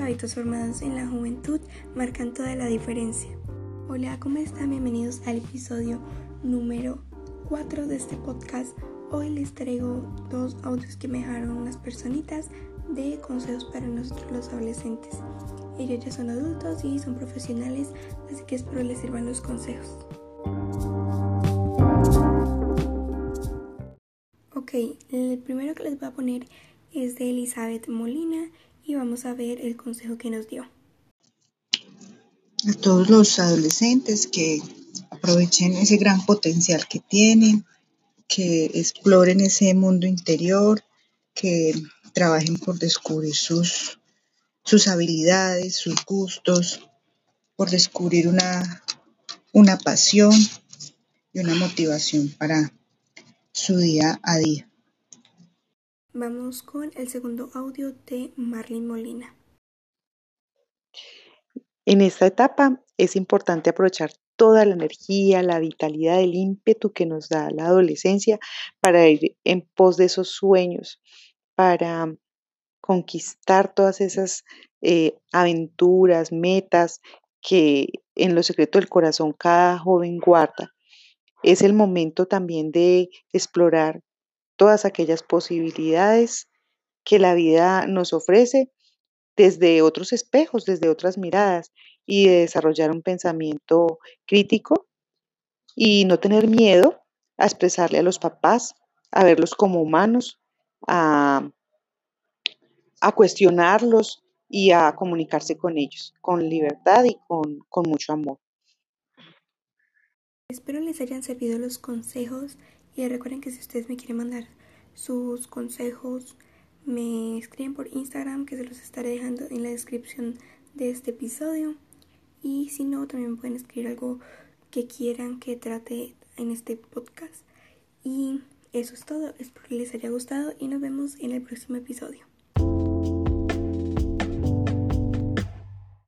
hábitos formados en la juventud marcan toda la diferencia. Hola, ¿cómo están? Bienvenidos al episodio número 4 de este podcast. Hoy les traigo dos audios que me dejaron unas personitas de consejos para nosotros los adolescentes. Ellos ya son adultos y son profesionales, así que espero les sirvan los consejos. Ok, el primero que les voy a poner es de Elizabeth Molina y vamos a ver el consejo que nos dio. A todos los adolescentes que aprovechen ese gran potencial que tienen, que exploren ese mundo interior, que trabajen por descubrir sus, sus habilidades, sus gustos, por descubrir una, una pasión y una motivación para su día a día. Vamos con el segundo audio de Marlene Molina. En esta etapa es importante aprovechar toda la energía, la vitalidad, el ímpetu que nos da la adolescencia para ir en pos de esos sueños, para conquistar todas esas eh, aventuras, metas que en lo secreto del corazón cada joven guarda. Es el momento también de explorar todas aquellas posibilidades que la vida nos ofrece desde otros espejos, desde otras miradas y de desarrollar un pensamiento crítico y no tener miedo a expresarle a los papás, a verlos como humanos, a, a cuestionarlos y a comunicarse con ellos con libertad y con, con mucho amor. Espero les hayan servido los consejos y recuerden que si ustedes me quieren mandar sus consejos, me escriben por Instagram que se los estaré dejando en la descripción de este episodio. Y si no, también pueden escribir algo que quieran que trate en este podcast. Y eso es todo. Espero que les haya gustado y nos vemos en el próximo episodio.